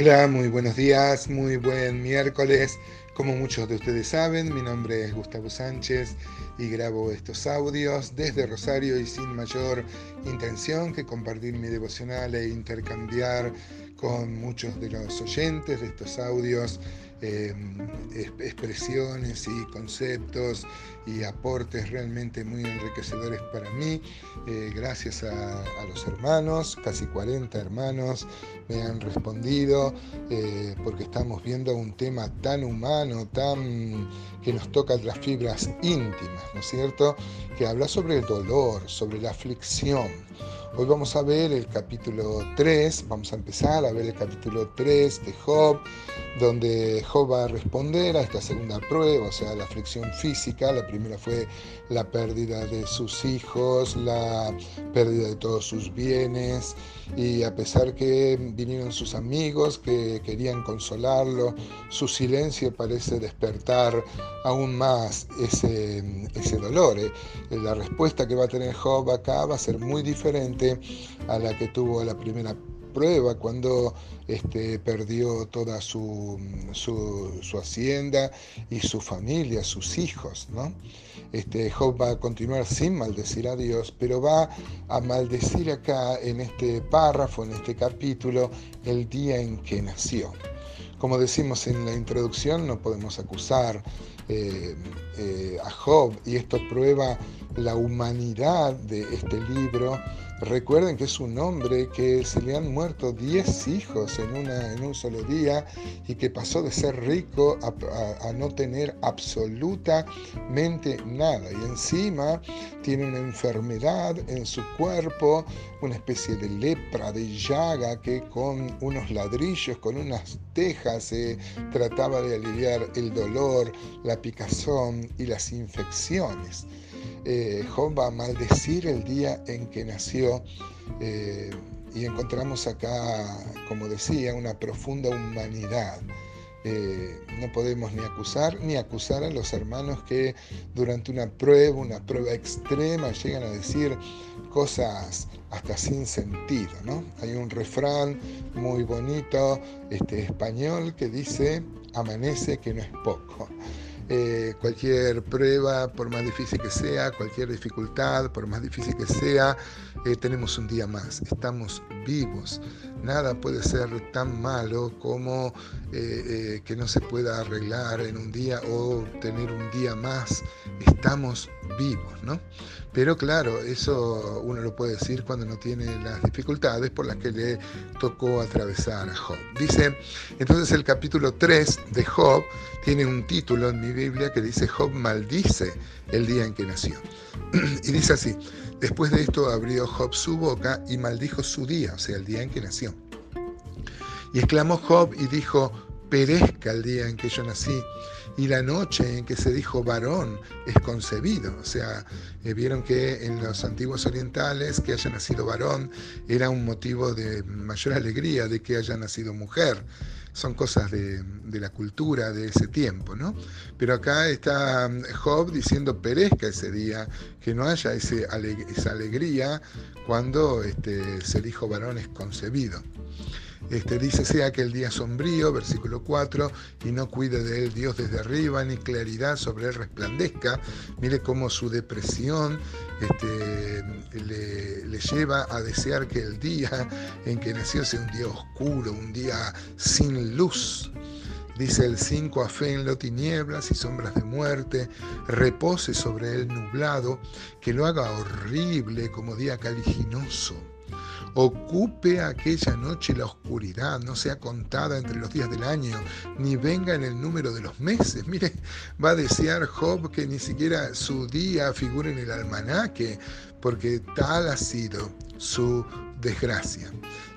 Hola, muy buenos días, muy buen miércoles. Como muchos de ustedes saben, mi nombre es Gustavo Sánchez y grabo estos audios desde Rosario y sin mayor intención que compartir mi devocional e intercambiar con muchos de los oyentes de estos audios eh, expresiones y conceptos y aportes realmente muy enriquecedores para mí. Eh, gracias a, los hermanos, casi 40 hermanos me han respondido eh, porque estamos viendo un tema tan humano, tan que nos toca las fibras íntimas, ¿no es cierto? Que habla sobre el dolor, sobre la aflicción. Hoy vamos a ver el capítulo 3, vamos a empezar a ver el capítulo 3 de Job, donde Job va a responder a esta segunda prueba, o sea, la aflicción física. La primera fue la pérdida de sus hijos, la pérdida de todos sus bienes, y a pesar que vinieron sus amigos que querían consolarlo, su silencio parece despertar aún más ese, ese dolor. ¿eh? La respuesta que va a tener Job acá va a ser muy diferente a la que tuvo la primera prueba cuando este, perdió toda su, su, hacienda y su familia, sus hijos. ¿no? Este, Job va a continuar sin maldecir a Dios, pero va a maldecir acá en este párrafo, en este capítulo, el día en que nació. Como decimos en la introducción, no podemos acusar eh, eh, a Job y esto prueba la humanidad de este libro Recuerden que es un hombre que se le han muerto 10 hijos en, en un solo día y que pasó de ser rico a, no tener absolutamente nada. Y encima tiene una enfermedad en su cuerpo, una especie de lepra, de llaga, que con unos ladrillos, con unas tejas, se trataba de aliviar el dolor, la picazón y las infecciones. Eh, Job va a maldecir el día en que nació eh, y encontramos acá, como decía, una profunda humanidad. Eh, no podemos ni acusar ni acusar a los hermanos que durante una prueba, una prueba extrema, llegan a decir cosas hasta sin sentido. ¿no? Hay un refrán muy bonito este, español que dice, amanece que no es poco. Eh, cualquier prueba, por más difícil que sea, cualquier dificultad, por más difícil que sea, eh, tenemos un día más, estamos vivos. Nada puede ser tan malo como eh, que no se pueda arreglar en un día o tener un día más. Estamos vivos, ¿no? Pero claro, eso uno lo puede decir cuando no tiene las dificultades por las que le tocó atravesar a Job. Dice, entonces el capítulo 3 de Job tiene un título en mi Biblia que dice Job maldice el día en que nació. y dice así, después de esto abrió Job su boca y maldijo su día, o sea, el día en que nació. Y exclamó Job y dijo, perezca el día en que yo nací y la noche en que se dijo varón es concebido. O sea, eh, vieron que en los antiguos orientales que haya nacido varón era un motivo de mayor alegría de que haya nacido mujer. Son cosas de, la cultura de ese tiempo, ¿no? Pero acá está mm, Job diciendo perezca ese día, que no haya esa alegría cuando este, se dijo varón es concebido. Este, dice, sea que el día sombrío, versículo 4, y no cuide de él Dios desde arriba, ni claridad sobre él resplandezca. Mire cómo su depresión este, le, le, lleva a desear que el día en que nació sea un día oscuro, un día sin luz. Dice el 5, afénlo tinieblas y sombras de muerte, repose sobre él nublado, que lo haga horrible como día caliginoso Ocupe aquella noche la oscuridad, no sea contada entre los días del año, ni venga en el número de los meses. Mire, va a desear Job que ni siquiera su día figure en el almanaque, porque tal ha sido su desgracia.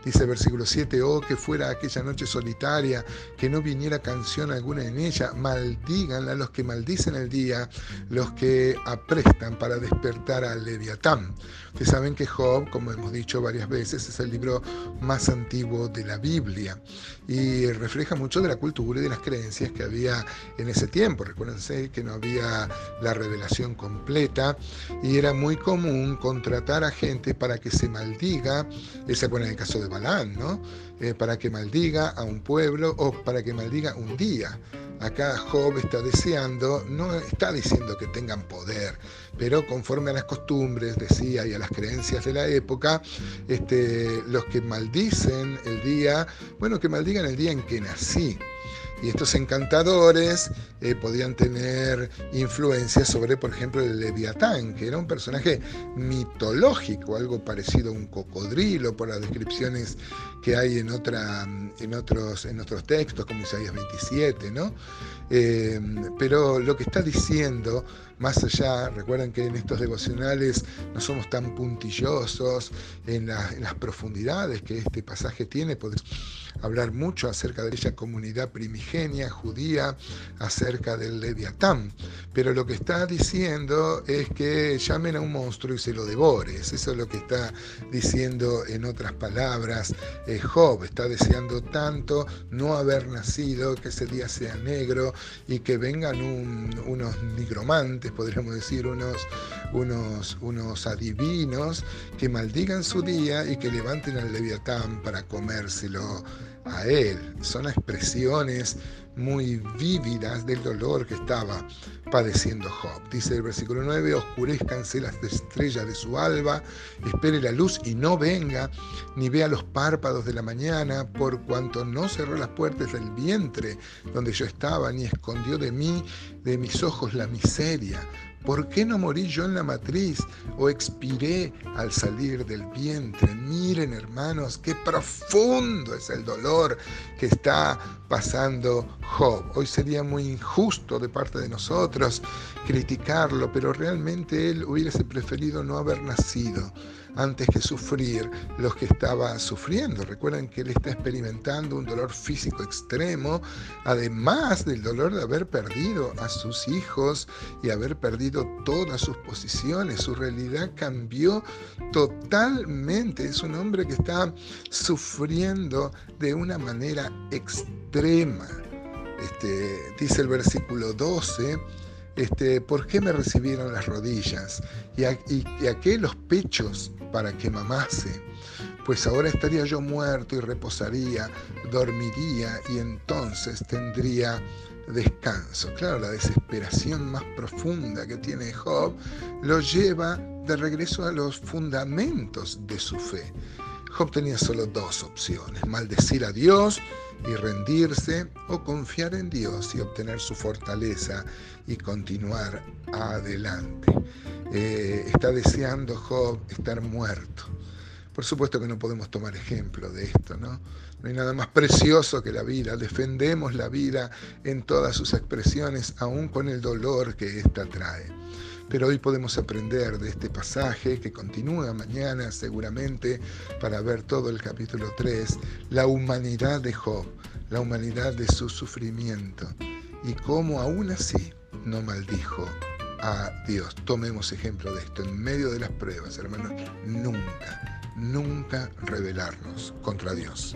Dice el versículo 7, oh, que fuera aquella noche solitaria, que no viniera canción alguna en ella, maldíganla los que maldicen el día, los que aprestan para despertar al Leviatán. Ustedes saben que Job, como hemos dicho varias veces, es el libro más antiguo de la Biblia y refleja mucho de la cultura y de las creencias que había en ese tiempo. Recuérdense que no había la revelación completa y era muy común contratar a gente para que se maldiga, ese fue en el caso de Eh, para que maldiga a un pueblo o para que maldiga un día. Acá Job está deseando, no está diciendo que tengan poder, pero conforme a las costumbres, decía, y a las creencias de la época, este, los que maldicen el día, bueno, que maldigan el día en que nací. Y estos encantadores eh, podían tener influencia sobre, por ejemplo, el Leviatán, que era un personaje mitológico, algo parecido a un cocodrilo por las descripciones que hay en, otros, textos, como Isaías 27, ¿no? Eh, pero lo que está diciendo, más allá, recuerden que en estos devocionales no somos tan puntillosos en, las profundidades que este pasaje tiene, hablar mucho acerca de aquella comunidad primigenia judía, acerca del Leviatán, pero lo que está diciendo es que llamen a un monstruo y se lo devores, eso es lo que está diciendo en otras palabras eh, Job, está deseando tanto no haber nacido, que ese día sea negro y que vengan unos nigromantes, podríamos decir, unos, unos, unos adivinos que maldigan su día y que levanten al Leviatán para comérselo a él. Son expresiones muy vívidas del dolor que estaba padeciendo Job. Dice el versículo 9, oscurezcanse las estrellas de su alba, espere la luz y no venga, ni vea los párpados de la mañana, por cuanto no cerró las puertas del vientre donde yo estaba, ni escondió de mí, de mis ojos, la miseria. ¿Por qué no morí yo en la matriz o expiré al salir del vientre? Miren hermanos, qué profundo es el dolor que está pasando Job. Hoy sería muy injusto de parte de nosotros criticarlo, pero realmente él hubiese preferido no haber nacido antes que sufrir los que estaba sufriendo. Recuerden que él está experimentando un dolor físico extremo, además del dolor de haber perdido a sus hijos y haber perdido todas sus posiciones. Su realidad cambió totalmente. Es un hombre que está sufriendo de una manera extrema. Este, dice el versículo 12, este, ¿por qué me recibieron las rodillas? ¿Y a, qué los pechos para que mamase? Pues ahora estaría yo muerto y reposaría, dormiría y entonces tendría descanso. Claro, la desesperación más profunda que tiene Job lo lleva de regreso a los fundamentos de su fe. Job tenía solo dos opciones, maldecir a Dios y rendirse o confiar en Dios y obtener su fortaleza y continuar adelante. Eh, está deseando Job estar muerto. Por supuesto que no podemos tomar ejemplo de esto, ¿no? No hay nada más precioso que la vida. Defendemos la vida en todas sus expresiones, aún con el dolor que ésta trae. Pero hoy podemos aprender de este pasaje que continúa mañana seguramente para ver todo el capítulo 3, la humanidad de Job, la humanidad de su sufrimiento y cómo aún así no maldijo a Dios. Tomemos ejemplo de esto en medio de las pruebas, hermanos. Nunca, nunca rebelarnos contra Dios.